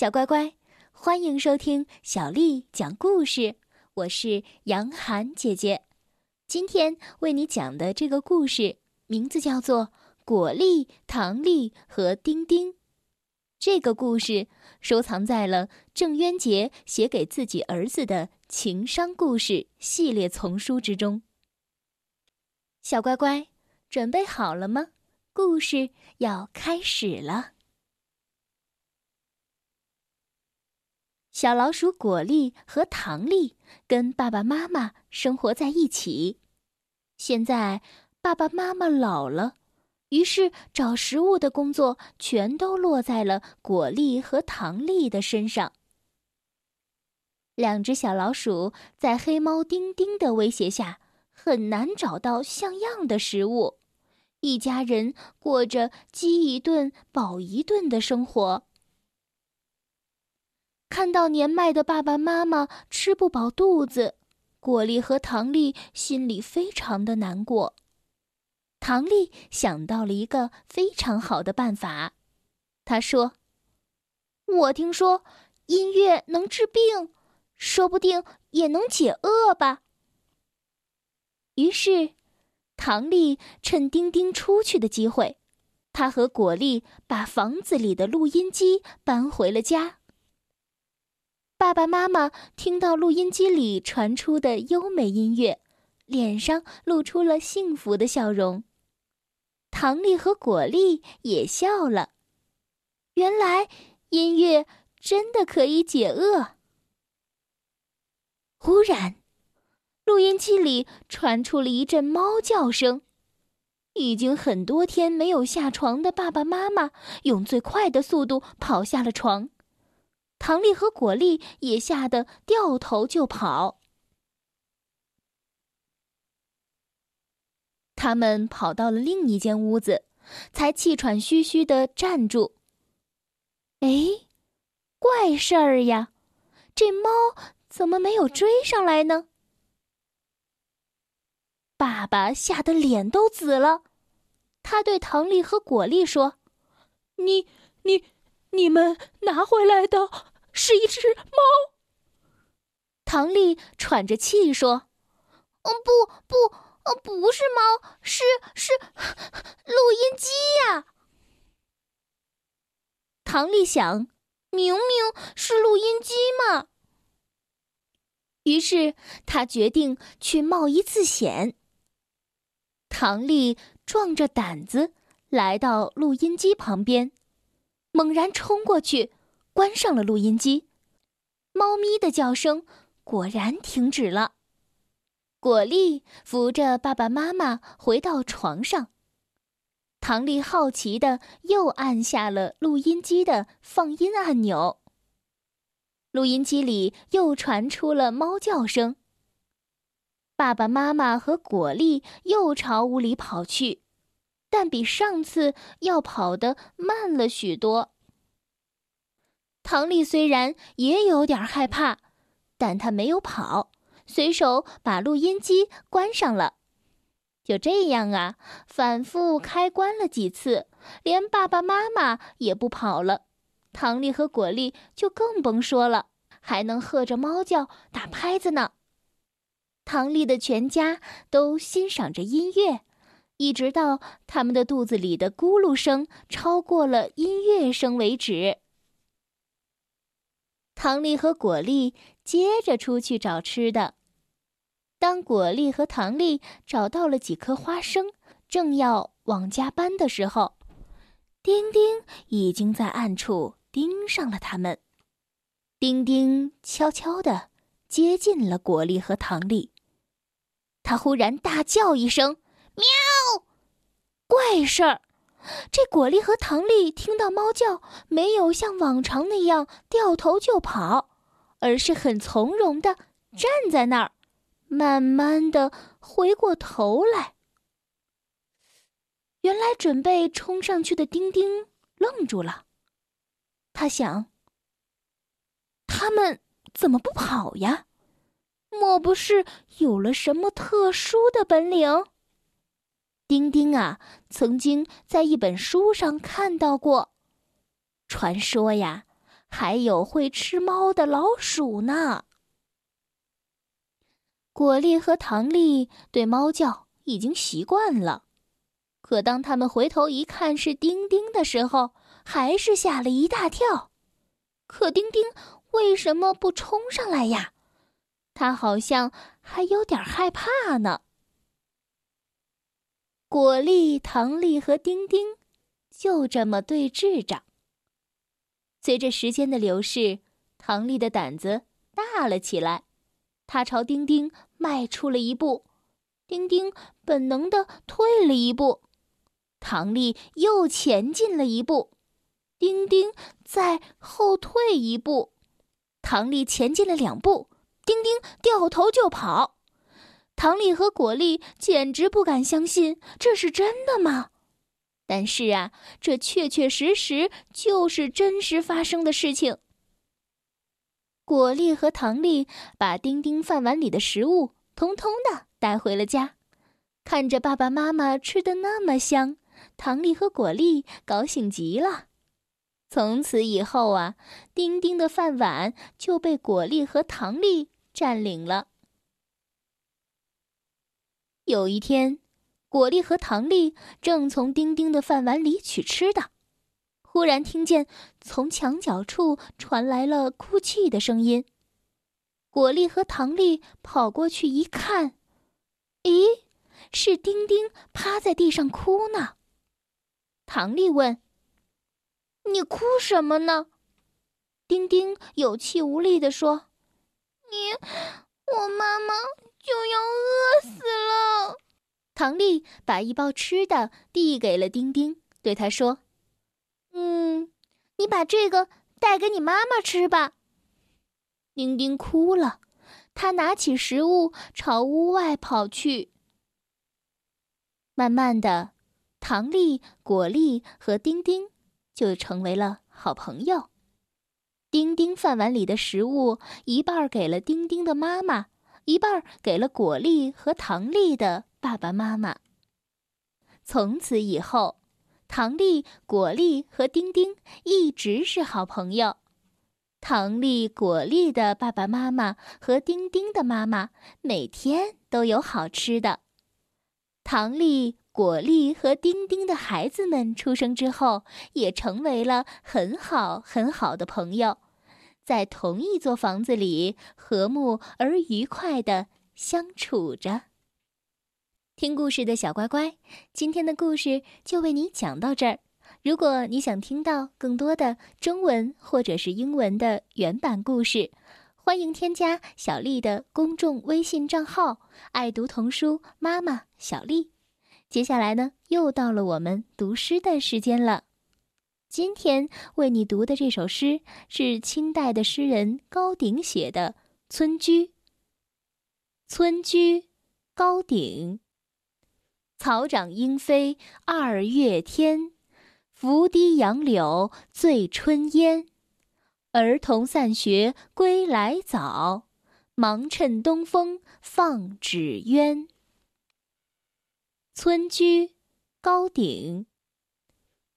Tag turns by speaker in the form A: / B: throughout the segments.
A: 小乖乖，欢迎收听小丽讲故事。我是杨涵姐姐，今天为你讲的这个故事名字叫做《果粒、糖粒和丁丁》。这个故事收藏在了郑渊洁写给自己儿子的情商故事系列丛书之中。小乖乖，准备好了吗？故事要开始了。小老鼠果粒和糖粒跟爸爸妈妈生活在一起。现在爸爸妈妈老了，于是找食物的工作全都落在了果粒和糖粒的身上。两只小老鼠在黑猫丁丁的威胁下，很难找到像样的食物。一家人过着饥一顿饱一顿的生活。看到年迈的爸爸妈妈吃不饱肚子，果粒和糖粒心里非常的难过。糖粒想到了一个非常好的办法，他说：“我听说音乐能治病，说不定也能解饿吧。”于是，糖粒趁丁丁出去的机会，他和果粒把房子里的录音机搬回了家。爸爸妈妈听到录音机里传出的优美音乐，脸上露出了幸福的笑容。糖粒和果粒也笑了。原来音乐真的可以解饿。忽然，录音机里传出了一阵猫叫声。已经很多天没有下床的爸爸妈妈用最快的速度跑下了床。糖粒和果粒也吓得掉头就跑。他们跑到了另一间屋子，才气喘吁吁的站住。哎，怪事儿呀！这猫怎么没有追上来呢？爸爸吓得脸都紫了，他对糖粒和果粒说：“
B: 你、你、你们拿回来的。”是一只猫。
A: 唐丽喘着气说：“
C: 嗯，不不，不是猫，是是录音机呀。”
A: 唐丽想，
C: 明明是录音机嘛。
A: 于是他决定去冒一次险。唐丽壮着胆子来到录音机旁边，猛然冲过去。关上了录音机，猫咪的叫声果然停止了。果粒扶着爸爸妈妈回到床上，唐丽好奇的又按下了录音机的放音按钮。录音机里又传出了猫叫声。爸爸妈妈和果粒又朝屋里跑去，但比上次要跑得慢了许多。唐丽虽然也有点害怕，但她没有跑，随手把录音机关上了。就这样啊，反复开关了几次，连爸爸妈妈也不跑了。唐丽和果粒就更甭说了，还能和着猫叫、打拍子呢。唐丽的全家都欣赏着音乐，一直到他们的肚子里的咕噜声超过了音乐声为止。糖粒和果粒接着出去找吃的。当果粒和糖粒找到了几颗花生，正要往家搬的时候，丁丁已经在暗处盯上了他们。丁丁悄悄地接近了果粒和糖粒，他忽然大叫一声：“
C: 喵！”
A: 怪事儿！这果粒和糖粒听到猫叫，没有像往常那样掉头就跑，而是很从容的站在那儿，慢慢的回过头来。原来准备冲上去的丁丁愣住了，他想：他们怎么不跑呀？莫不是有了什么特殊的本领？丁丁啊，曾经在一本书上看到过，传说呀，还有会吃猫的老鼠呢。果粒和糖粒对猫叫已经习惯了，可当他们回头一看是丁丁的时候，还是吓了一大跳。可丁丁为什么不冲上来呀？他好像还有点害怕呢。果粒、糖粒和丁丁就这么对峙着。随着时间的流逝，唐丽的胆子大了起来，他朝丁丁迈出了一步，丁丁本能的退了一步，唐丽又前进了一步，丁丁再后退一步，唐丽前进了两步，丁丁掉头就跑，唐丽和果粒简直不敢相信这是真的吗？但是啊，这确确实实就是真实发生的事情。果粒和糖粒把丁丁饭碗里的食物通通的带回了家，看着爸爸妈妈吃的那么香，糖粒和果粒高兴极了。从此以后啊，丁丁的饭碗就被果粒和糖粒占领了。有一天。果粒和糖粒正从丁丁的饭碗里取吃的，忽然听见从墙角处传来了哭泣的声音。果粒和糖粒跑过去一看，咦，是丁丁趴在地上哭呢。糖粒问：“你哭什么呢？”丁丁有气无力地说：“
C: 你，我妈妈就要饿死了。”
A: 唐丽把一包吃的递给了丁丁，对他说：“
C: 嗯，你把这个带给你妈妈吃吧。”
A: 丁丁哭了，他拿起食物朝屋外跑去。慢慢的，唐丽、果粒和丁丁就成为了好朋友。丁丁饭碗里的食物一半给了丁丁的妈妈，一半给了果粒和唐丽的。爸爸妈妈。从此以后，唐丽、果粒和丁丁一直是好朋友。唐丽、果粒的爸爸妈妈和丁丁的妈妈每天都有好吃的。唐丽、果粒和丁丁的孩子们出生之后，也成为了很好很好的朋友，在同一座房子里和睦而愉快的相处着。听故事的小乖乖，今天的故事就为你讲到这儿。如果你想听到更多的中文或者是英文的原版故事，欢迎添加小丽的公众微信账号“爱读童书妈妈小丽”。接下来呢，又到了我们读诗的时间了。今天为你读的这首诗是清代的诗人高鼎写的《村居》。村居，高鼎。草长莺飞二月天，拂堤杨柳醉春烟。儿童散学归来早，忙趁东风放纸鸢。村居，高鼎。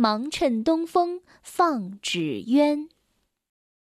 A: 忙趁东风放纸鸢。